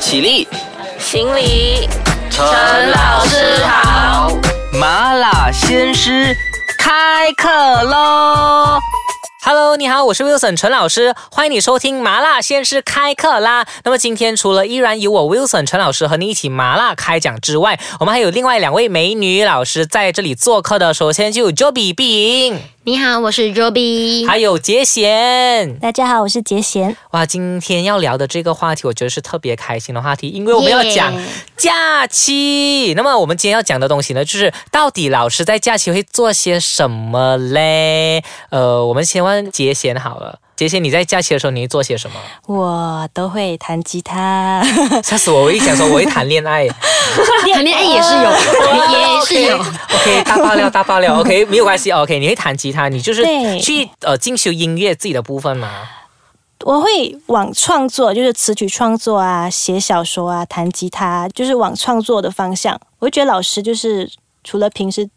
起立，行礼，陈老师好。麻辣鲜师开课喽！Hello，你好，我是 Wilson 陈老师，欢迎你收听麻辣鲜师开课啦。那么今天除了依然有我 Wilson 陈老师和你一起麻辣开讲之外，我们还有另外两位美女老师在这里做客的。首先就有 Joby 碧莹，你好，我是 Roby，。还有杰贤。大家好，我是杰贤。哇，今天要聊的这个话题，我觉得是特别开心的话题，因为我们要讲假期。那么我们今天要讲的东西呢，就是到底老师在假期会做些什么嘞？呃，我们先问杰贤好了。杰西，你在假期的时候你会做些什么？我都会弹吉他，吓死我！我一想说我会谈恋爱 谈恋爱也是有，也是有。，OK，大爆料，大爆料，OK，没有关系，OK，你会弹吉他，你就是去呃进修音乐自己的部分嘛？我会往创作，就是词曲创作啊，写小说啊，弹吉他，就是往创作的方向。我会觉得老师就是除了平时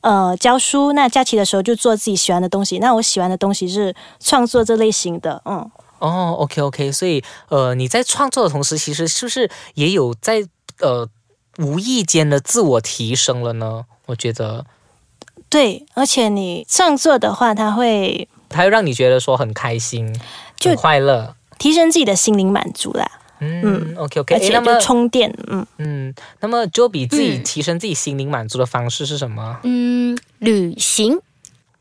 呃教书，那假期的时候就做自己喜欢的东西。那我喜欢的东西是创作这类型的，嗯，哦，OK OK，所以呃你在创作的同时，其实是不是也有在呃无意间的自我提升了呢？我觉得对。而且你创作的话，它会它会让你觉得说很开心，就很快乐。提升自己的心灵满足啦，嗯，OK OK，而且那么就充电，嗯。嗯，那么就比自己嗯提升自己心灵满足的方式是什么？嗯，旅行。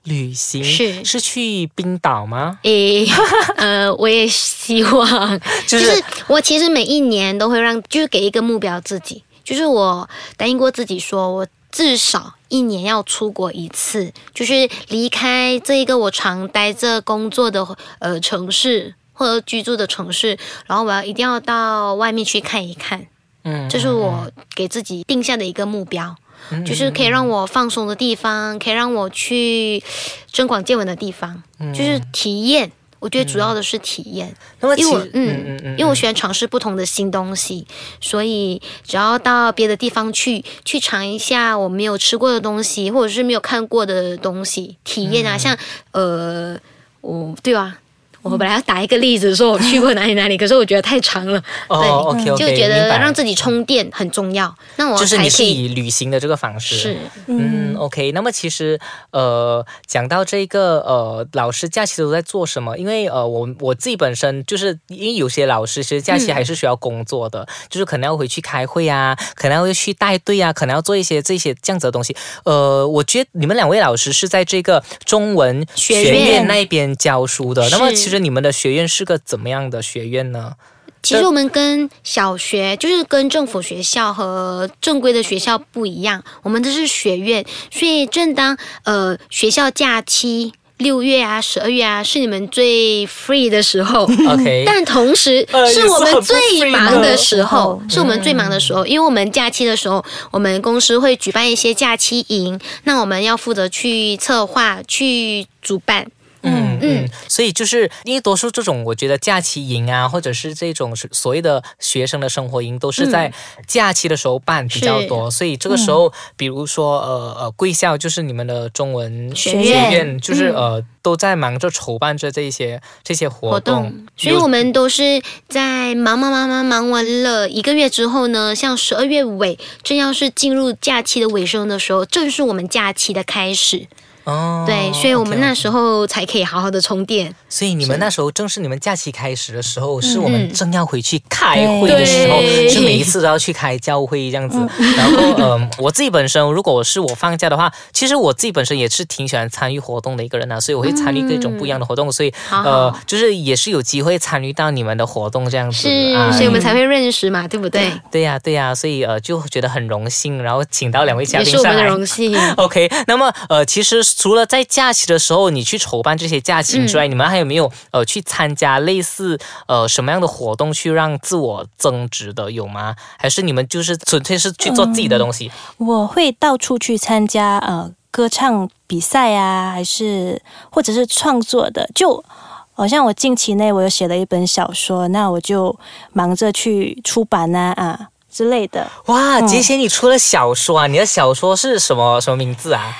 旅行是是去冰岛吗？诶，呃，我也希望，就 就是是我其实每一年都会让，就是给一个目标自己，就是我答应过自己说，我至少一年要出国一次，就是离开这一个我常待着工作的呃城市或者居住的城市，然后我要一定要到外面去看一看，嗯，这是我给自己定下的一个目标。就是可以让我放松的地方，可以让我去增广见闻的地方，就是体验。我觉得主要的是体验，因为我实嗯因为我喜欢尝试不同的新东西，所以只要到别的地方去，去尝一下我没有吃过的东西，或者是没有看过的东西，体验啊，像呃，我对啊。我本来要打一个例子，说我去过哪里哪里，可是我觉得太长了，哦对，OK OK，就觉得白让自己充电很重要，那我就是你是以以旅行的这个方式是嗯，OK。那么其实呃，讲到这个呃，老师假期都在做什么？因为呃，我我自己本身就是因为有些老师其实假期还是需要工作的，就是可能要回去开会啊，可能要去带队啊，可能要做一些这些这样子的东西。呃，我觉得你们两位老师是在这个中文学院院那边教书的。那么其实你们的学院是个怎么样的学院呢？其实我们跟小学，就是跟政府学校和正规的学校不一样，我们这是学院，所以正当呃学校假期六月啊、十二月啊是你们最 free 的时候。OK，但同时呃是我们最忙的的时候，嗯是我们最忙的时候，因为我们假期的时候，我们公司会举办一些假期营，那我们要负责去策划、去主办。嗯嗯嗯，所以就是因为多数这种，我觉得假期营啊，或者是这种是所谓的学生的生活营，都是在假期的时候办比较多。所以这个时候，比如说呃呃，贵校就是你们的中文学院院，就是、呃都在忙着筹办着这些这些活活。动，所以我们都是在忙忙忙忙忙完了一个月之后呢，像十二月尾，正要是进入假期的尾声的时候，正是我们假期的开始。哦，对，所以我们那时候才可以好好的充电。所以你们那时候正是你们假期开始的时候，是我们正要回去开会的时候，是每一次都要去开教会这样子。然后，嗯、我自己本身如果是我放假的话，其实我自己本身也是挺喜欢参与活动的一个人啊，所以我会参与各种不一样的活动，所以呃，就是也是有机会参与到你们的活动这样子。是，啊所以我们才会认识嘛，对不对？对呀、对呀、所以呃就觉得很荣幸，然后请到两位嘉也是我们的宾上来。荣幸。OK，那么呃，其实除了在假期的时候你去筹办这些假期之外，你们还有没有呃去参加类似呃什么样的活动去让自我增值的有吗？还是你们就是纯粹是去做自己的东西？我会到处去参加呃歌唱比赛啊，还是或者是创作的，就好像我近期内我有写了一本小说，那我就忙着去出版啊啊之类的。哇，杰贤，你出了小说啊？你的小说是什么什么名字啊？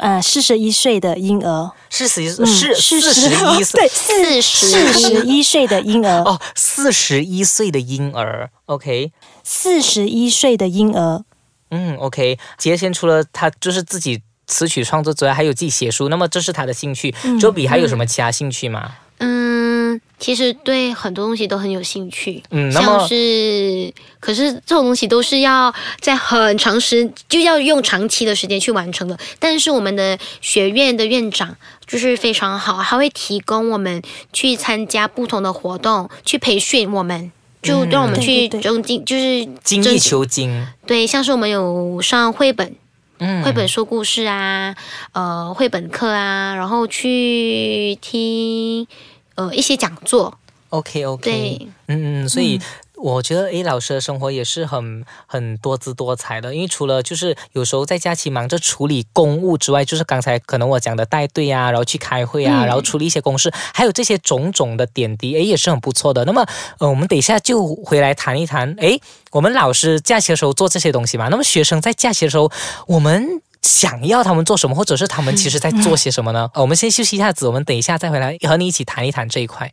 呃四十一岁的婴儿，四十一是四十一岁对，四四十一岁的婴儿，哦，四十一岁的婴儿，OK。四十一岁的婴儿，嗯，OK。杰先除了他就是自己词曲创作之外，还有自己写书，那么这是他的兴趣。嗯周笔还有什么其他兴趣吗？嗯，其实对很多东西都很有兴趣，像是，可是这种东西都是要在很长时，就要用长期的时间去完成的。但是我们的学院的院长就是非常好，他会提供我们去参加不同的活动，去培训我们。就让我们去中进，就是精益求精。对，像是我们有上绘本，嗯，绘本说故事啊，呃，绘本课啊，然后去听呃一些讲座，OK OK。对，嗯嗯，所以。我觉得 A 老师的生活也是很很多姿多彩的，因为除了就是有时候在假期忙着处理公务之外，就是刚才可能我讲的带队啊，然后去开会啊，嗯然后处理一些公事，还有这些种种的点滴，诶，也是很不错的。那么，呃，我们等一下就回来谈一谈，诶，我们老师假期的时候做这些东西嘛，那么学生在假期的时候，我们。想要他们做什么，或者是他们 其实在做些什么呢？呃 我们先休息一下子，我们等一下再回来和你一起谈一谈这一块。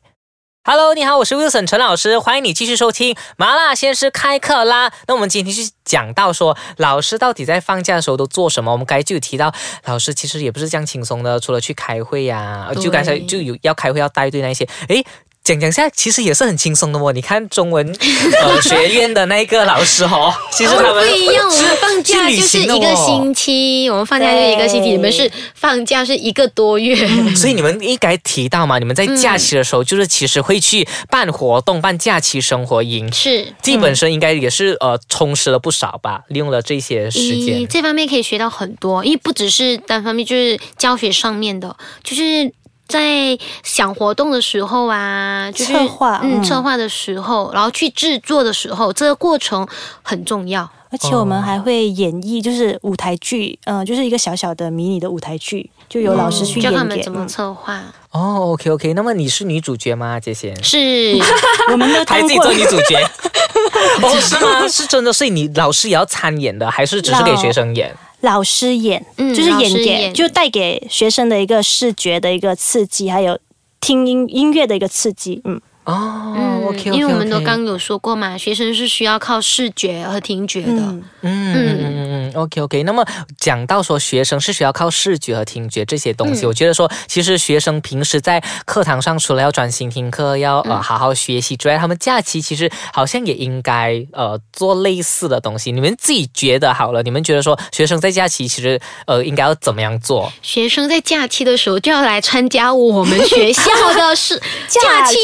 Hello，你好，我是 Wilson 陈老师，欢迎你继续收听麻辣鲜师开课啦。那我们今天去讲到说，老师到底在放假的时候都做什么？我们刚才就有提到，老师其实也不是这样轻松的，除了去开会呀、就刚才就有要开会要带队那些，诶。讲讲下，其实也是很轻松的哦。你看中文 呃学院的那个老师哦，其实他们不一样，我们放假就是一个星期，我们放假就是一个星期，你们是放假是一个多月。所以你们应该提到嘛，你们在假期的时候，就是其实会去办活动、办假期生活营，是，自己本身应该也是呃充实了不少吧，利用了这些时咦，间。这方面可以学到很多，因为不只是单方面，就是教学上面的，就是在想活动的时候啊，就是策划嗯，嗯策划的时候，然后去制作的时候，这个过程很重要。而且我们还会演绎，就是舞台剧，嗯、就是一个小小的迷你的舞台剧，就有老师去教演给。他们怎么嗯策划，哦，OK OK，那么你是女主角吗？杰贤，是 我们都当过还自己做女主角？哦，是吗？是真的，所以你老师也要参演的，还是只是给学生演？老师演，嗯就是演给，就带给学生的一个视觉的一个刺激，还有听音音乐的一个刺激。嗯，哦，OK OK，因为我们都刚有说过嘛，学生是需要靠视觉和听觉的。嗯嗯嗯嗯嗯，OK OK。那么讲到说学生是需要靠视觉和听觉这些东西，嗯我觉得说其实学生平时在课堂上除了要专心听课，要嗯呃好好学习之外，他们假期其实好像也应该呃做类似的东西。你们自己觉得好了，你们觉得说学生在假期其实呃应该要怎么样做？学生在假期的时候就要来参加我们学校的是假期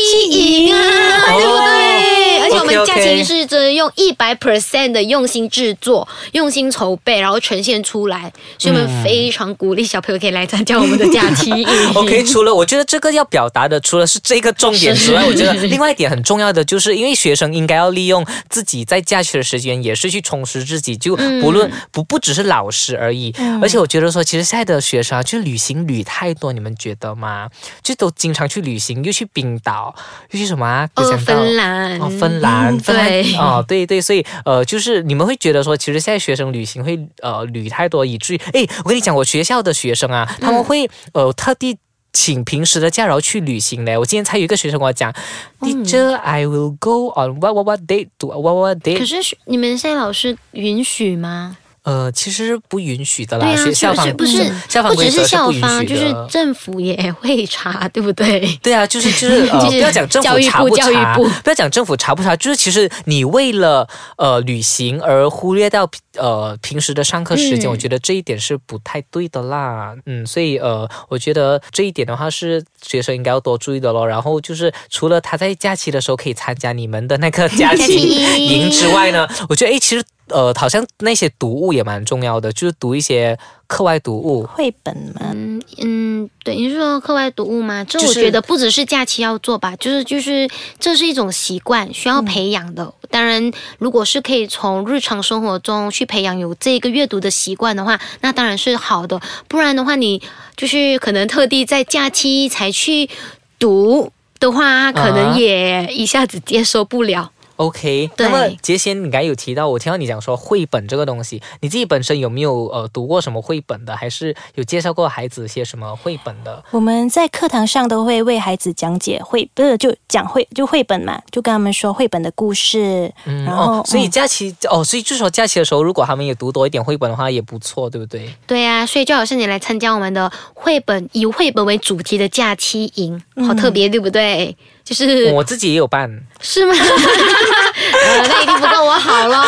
营啊，哦对不对？而且我们假期是真的用一百 percent 的用心制作、用心筹备，然后呈现出来，所以我们非常鼓励小朋友可以来参加我们的假期营。OK，除了我觉得这个要表达的，除了是这个重点之外，我觉得另外一点很重要的，就是因为学生应该要利用自己在假期的时间，也是去充实自己，就不论、不不只是老师而已。而且我觉得说，其实现在的学生啊，就旅行旅太多，你们觉得吗？就都经常去旅行，又去冰岛，又去什么、啊？芬兰，哦，芬兰，嗯芬兰对哦，对对，所以呃，就是你们会觉得说，其实现在学生旅行会呃旅太多，以至于哎，我跟你讲，我学校的学生啊，他们会呃特地。请平时的假然后去旅行嘞。我今天才有一个学生跟我讲、t e a c h e r I will go on what what what date to what what 可 date。是你们现在老师允许吗？呃，其实是不允许的啦，对啊，学校方是不是校方不是规则是不允校方，许就是。政府也会查，对不对？对啊，就是就是 呃，不要讲政府查不查，不要讲政府查不查，就是其实你为了呃旅行而忽略到呃平时的上课时间，嗯我觉得这一点是不太对的啦。嗯，所以呃，我觉得这一点的话是学生应该要多注意的咯。然后就是除了他在假期的时候可以参加你们的那个假 假期期营营之外呢，我觉得诶，其实呃好像那些读物也蛮重要的，就是读一些课外读物。绘本嘛，嗯嗯，对，你是说课外读物吗？这就是我觉得不只是假期要做吧，就是就是这是一种习惯，需要培养的。当然，如果是可以从日常生活中去培养有这个阅读的习惯的话，那当然是好的。不然的话，你就是可能特地在假期才去读的话，可能也一下子接受不了。OK，那么杰仙，你刚才有提到，我听到你讲说绘本这个东西，你自己本身有没有呃读过什么绘本的，还是有介绍过孩子些什么绘本的？我们在课堂上都会为孩子讲解绘，不是就讲绘就绘本嘛，就跟他们说绘本的故事，嗯然后、哦，所以嗯假期、哦，所以就说假期的时候，如果他们也读多一点绘本的话，也不错，对不对？对啊，所以就好是你来参加我们的绘本以绘本为主题的假期营，好特别，对不对？就是我自己也有办是吗？呃，那一定不够我好了。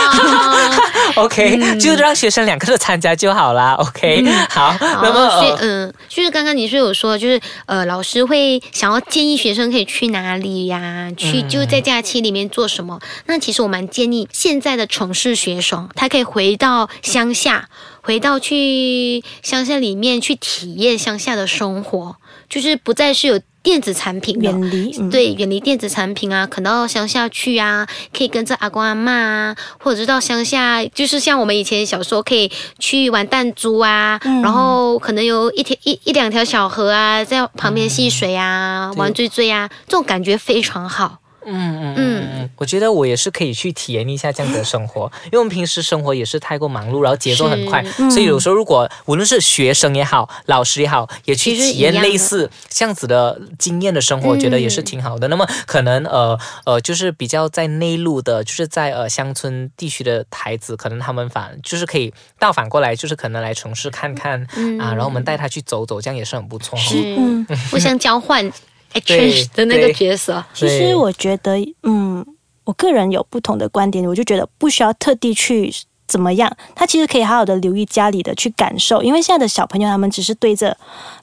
OK，、就让学生两个都参加就好啦。OK，、好，那么嗯、就是刚刚你是有说，就是呃，老师会想要建议学生可以去哪里呀？去就在假期里面做什么？那其实我蛮建议现在的城市学生，他可以回到乡下，回到去乡下里面去体验乡下的生活，就是不再是有电子产品的。远离，嗯，对，远离电子产品啊，可能到乡下去啊，可以跟着阿公阿妈啊，或者是到乡下，就是像我们以前小时候可以去玩弹珠啊，然后可能有一条一一两条小河啊，在旁边戏水啊，玩追追啊，这种感觉非常好。嗯嗯。嗯嗯，我觉得我也是可以去体验一下这样子的生活，因为我们平时生活也是太过忙碌，然后节奏很快，所以有时候如果无论是学生也好，老师也好，也去体验类似这样子的经验的生活，我觉得也是挺好的。那么可能呃呃，就是比较在内陆的，就是在呃乡村地区的孩子，可能他们反就是可以倒反过来，就是可能来城市看看、啊，然后我们带他去走走，这样也是很不错。是嗯，互相交换 对 exchange 的那个角色。其实我觉得，嗯，我个人有不同的观点，我就觉得不需要特地去怎么样，他其实可以好好的留意家里的去感受，因为现在的小朋友他们只是对着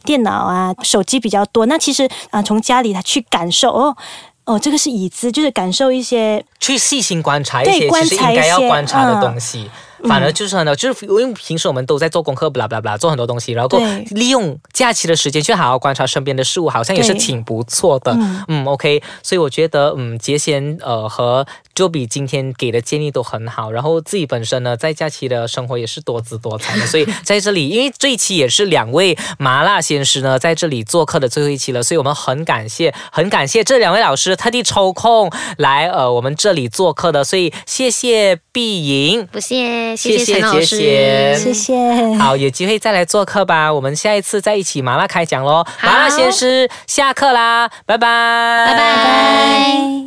电脑啊、手机比较多，那其实啊、从家里他去感受哦。哦，这个是椅子，就是感受一些去细心观察一些其实应该要观察的嗯东西。反而就是很多，就是因为平时我们都在做功课，不啦不啦不啦，做很多东西，然后过利用假期的时间去好好观察身边的事物，好像也是挺不错的。嗯。嗯 o k 所以我觉得，嗯，杰贤呃和 Joby 今天给的建议都很好，然后自己本身呢在假期的生活也是多姿多彩的，所以在这里，因为这一期也是两位麻辣鲜师呢在这里做客的最后一期了，所以我们很感谢，很感谢这两位老师特地抽空来呃我们这里做客的，所以谢谢碧莹。不谢，谢谢杰贤谢谢。好，有机会再来做客吧。我们下一次再一起麻辣开讲喽。麻辣鲜师下课啦，拜拜，拜拜拜。